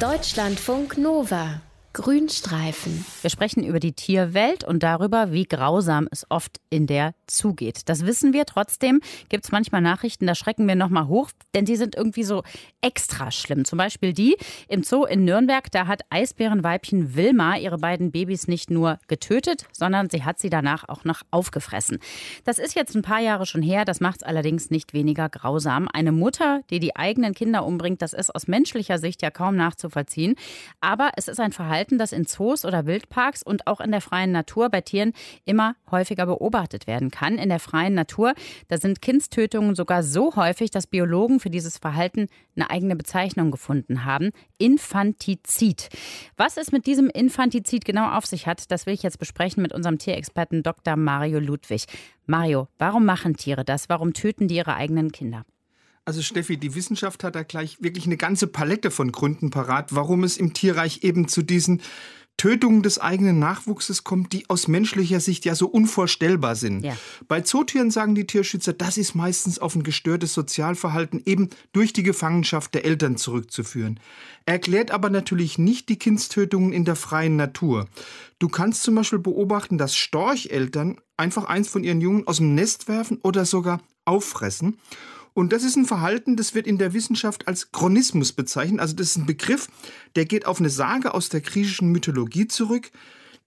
Deutschlandfunk Nova Grünstreifen. Wir sprechen über die Tierwelt und darüber, wie grausam es oft in der zugeht. Das wissen wir. Trotzdem gibt es manchmal Nachrichten, da schrecken wir nochmal hoch, denn die sind irgendwie so extra schlimm. Zum Beispiel die im Zoo in Nürnberg. Da hat Eisbärenweibchen Wilma ihre beiden Babys nicht nur getötet, sondern sie hat sie danach auch noch aufgefressen. Das ist jetzt ein paar Jahre schon her. Das macht es allerdings nicht weniger grausam. Eine Mutter, die die eigenen Kinder umbringt, das ist aus menschlicher Sicht ja kaum nachzuvollziehen. Aber es ist ein Verhalten, Verhalten, das in Zoos oder Wildparks und auch in der freien Natur bei Tieren immer häufiger beobachtet werden kann. In der freien Natur, da sind Kindstötungen sogar so häufig, dass Biologen für dieses Verhalten eine eigene Bezeichnung gefunden haben. Infantizid. Was es mit diesem Infantizid genau auf sich hat, das will ich jetzt besprechen mit unserem Tierexperten Dr. Mario Ludwig. Mario, warum machen Tiere das? Warum töten die ihre eigenen Kinder? Also Steffi, die Wissenschaft hat da gleich wirklich eine ganze Palette von Gründen parat, warum es im Tierreich eben zu diesen Tötungen des eigenen Nachwuchses kommt, die aus menschlicher Sicht ja so unvorstellbar sind. Ja. Bei Zootieren sagen die Tierschützer, das ist meistens auf ein gestörtes Sozialverhalten eben durch die Gefangenschaft der Eltern zurückzuführen. Erklärt aber natürlich nicht die Kindstötungen in der freien Natur. Du kannst zum Beispiel beobachten, dass Storcheltern einfach eins von ihren Jungen aus dem Nest werfen oder sogar auffressen. Und das ist ein Verhalten, das wird in der Wissenschaft als Chronismus bezeichnet. Also das ist ein Begriff, der geht auf eine Sage aus der griechischen Mythologie zurück.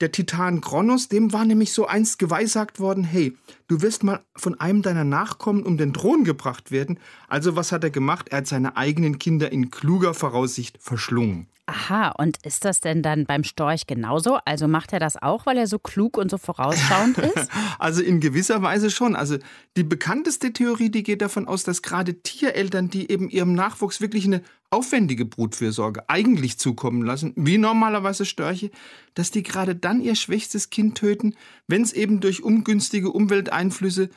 Der Titan Kronos, dem war nämlich so einst geweissagt worden, hey, du wirst mal von einem deiner Nachkommen um den Thron gebracht werden. Also was hat er gemacht? Er hat seine eigenen Kinder in kluger Voraussicht verschlungen. Aha, und ist das denn dann beim Storch genauso? Also macht er das auch, weil er so klug und so vorausschauend ist? also in gewisser Weise schon. Also die bekannteste Theorie, die geht davon aus, dass gerade Tiereltern, die eben ihrem Nachwuchs wirklich eine aufwendige Brutfürsorge eigentlich zukommen lassen, wie normalerweise Störche, dass die gerade dann ihr schwächstes Kind töten, wenn es eben durch ungünstige Umwelteinflüsse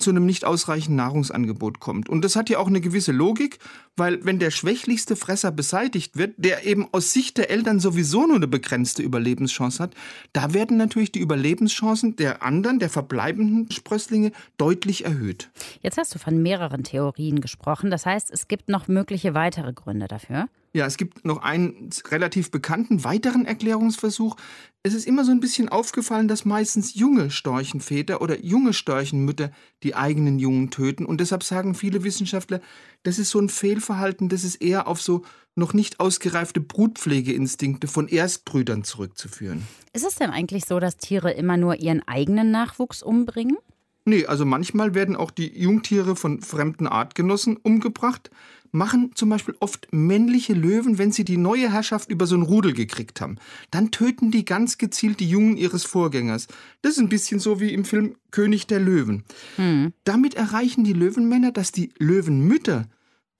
zu einem nicht ausreichenden Nahrungsangebot kommt. Und das hat ja auch eine gewisse Logik, weil wenn der schwächlichste Fresser beseitigt wird, der eben aus Sicht der Eltern sowieso nur eine begrenzte Überlebenschance hat, da werden natürlich die Überlebenschancen der anderen, der verbleibenden Sprösslinge deutlich erhöht. Jetzt hast du von mehreren Theorien gesprochen. Das heißt, es gibt noch mögliche weitere Gründe dafür. Ja, es gibt noch einen relativ bekannten weiteren Erklärungsversuch. Es ist immer so ein bisschen aufgefallen, dass meistens junge Storchenväter oder junge Storchenmütter die eigenen Jungen töten. Und deshalb sagen viele Wissenschaftler, das ist so ein Fehlverhalten, das ist eher auf so noch nicht ausgereifte Brutpflegeinstinkte von Erstbrüdern zurückzuführen. Ist es denn eigentlich so, dass Tiere immer nur ihren eigenen Nachwuchs umbringen? Nee, also manchmal werden auch die Jungtiere von fremden Artgenossen umgebracht machen zum Beispiel oft männliche Löwen, wenn sie die neue Herrschaft über so ein Rudel gekriegt haben. Dann töten die ganz gezielt die Jungen ihres Vorgängers. Das ist ein bisschen so wie im Film König der Löwen. Hm. Damit erreichen die Löwenmänner, dass die Löwenmütter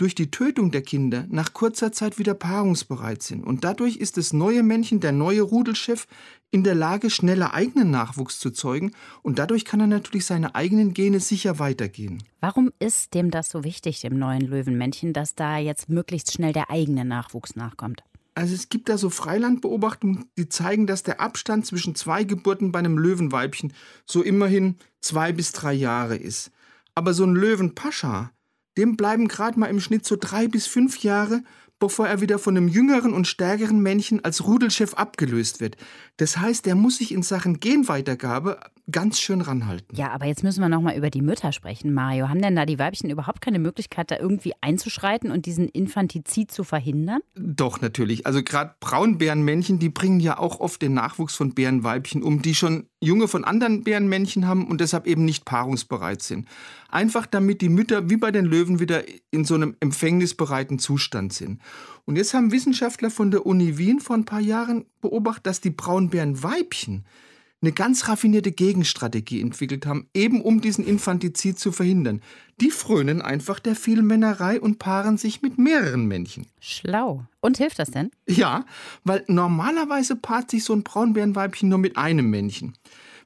durch die Tötung der Kinder nach kurzer Zeit wieder paarungsbereit sind. Und dadurch ist das neue Männchen, der neue Rudelchef, in der Lage, schneller eigenen Nachwuchs zu zeugen. Und dadurch kann er natürlich seine eigenen Gene sicher weitergehen. Warum ist dem das so wichtig, dem neuen Löwenmännchen, dass da jetzt möglichst schnell der eigene Nachwuchs nachkommt? Also es gibt da so Freilandbeobachtungen, die zeigen, dass der Abstand zwischen zwei Geburten bei einem Löwenweibchen so immerhin zwei bis drei Jahre ist. Aber so ein Löwenpascha, dem bleiben gerade mal im Schnitt so drei bis fünf Jahre, bevor er wieder von einem jüngeren und stärkeren Männchen als Rudelchef abgelöst wird. Das heißt, er muss sich in Sachen Genweitergabe ganz schön ranhalten. Ja, aber jetzt müssen wir noch mal über die Mütter sprechen, Mario. Haben denn da die Weibchen überhaupt keine Möglichkeit, da irgendwie einzuschreiten und diesen Infantizid zu verhindern? Doch, natürlich. Also gerade Braunbärenmännchen, die bringen ja auch oft den Nachwuchs von Bärenweibchen um, die schon Junge von anderen Bärenmännchen haben und deshalb eben nicht paarungsbereit sind. Einfach damit die Mütter wie bei den Löwen wieder in so einem empfängnisbereiten Zustand sind. Und jetzt haben Wissenschaftler von der Uni Wien vor ein paar Jahren beobachtet, dass die Braunbärenweibchen eine ganz raffinierte Gegenstrategie entwickelt haben, eben um diesen Infantizid zu verhindern. Die frönen einfach der Vielmännerei und paaren sich mit mehreren Männchen. Schlau. Und hilft das denn? Ja, weil normalerweise paart sich so ein Braunbärenweibchen nur mit einem Männchen.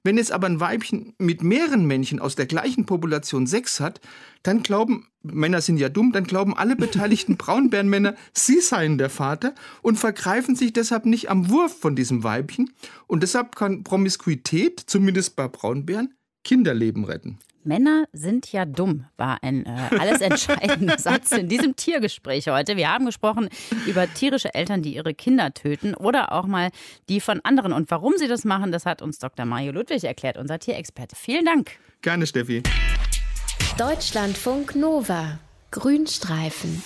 Wenn jetzt aber ein Weibchen mit mehreren Männchen aus der gleichen Population Sex hat, dann glauben, Männer sind ja dumm, dann glauben alle beteiligten Braunbärenmänner, sie seien der Vater und vergreifen sich deshalb nicht am Wurf von diesem Weibchen. Und deshalb kann Promiskuität, zumindest bei Braunbären, Kinderleben retten. Männer sind ja dumm, war ein äh, alles entscheidender Satz in diesem Tiergespräch heute. Wir haben gesprochen über tierische Eltern, die ihre Kinder töten oder auch mal die von anderen. Und warum sie das machen, das hat uns Dr. Mario Ludwig erklärt, unser Tierexperte. Vielen Dank. Gerne, Steffi. Deutschlandfunk Nova. Grünstreifen.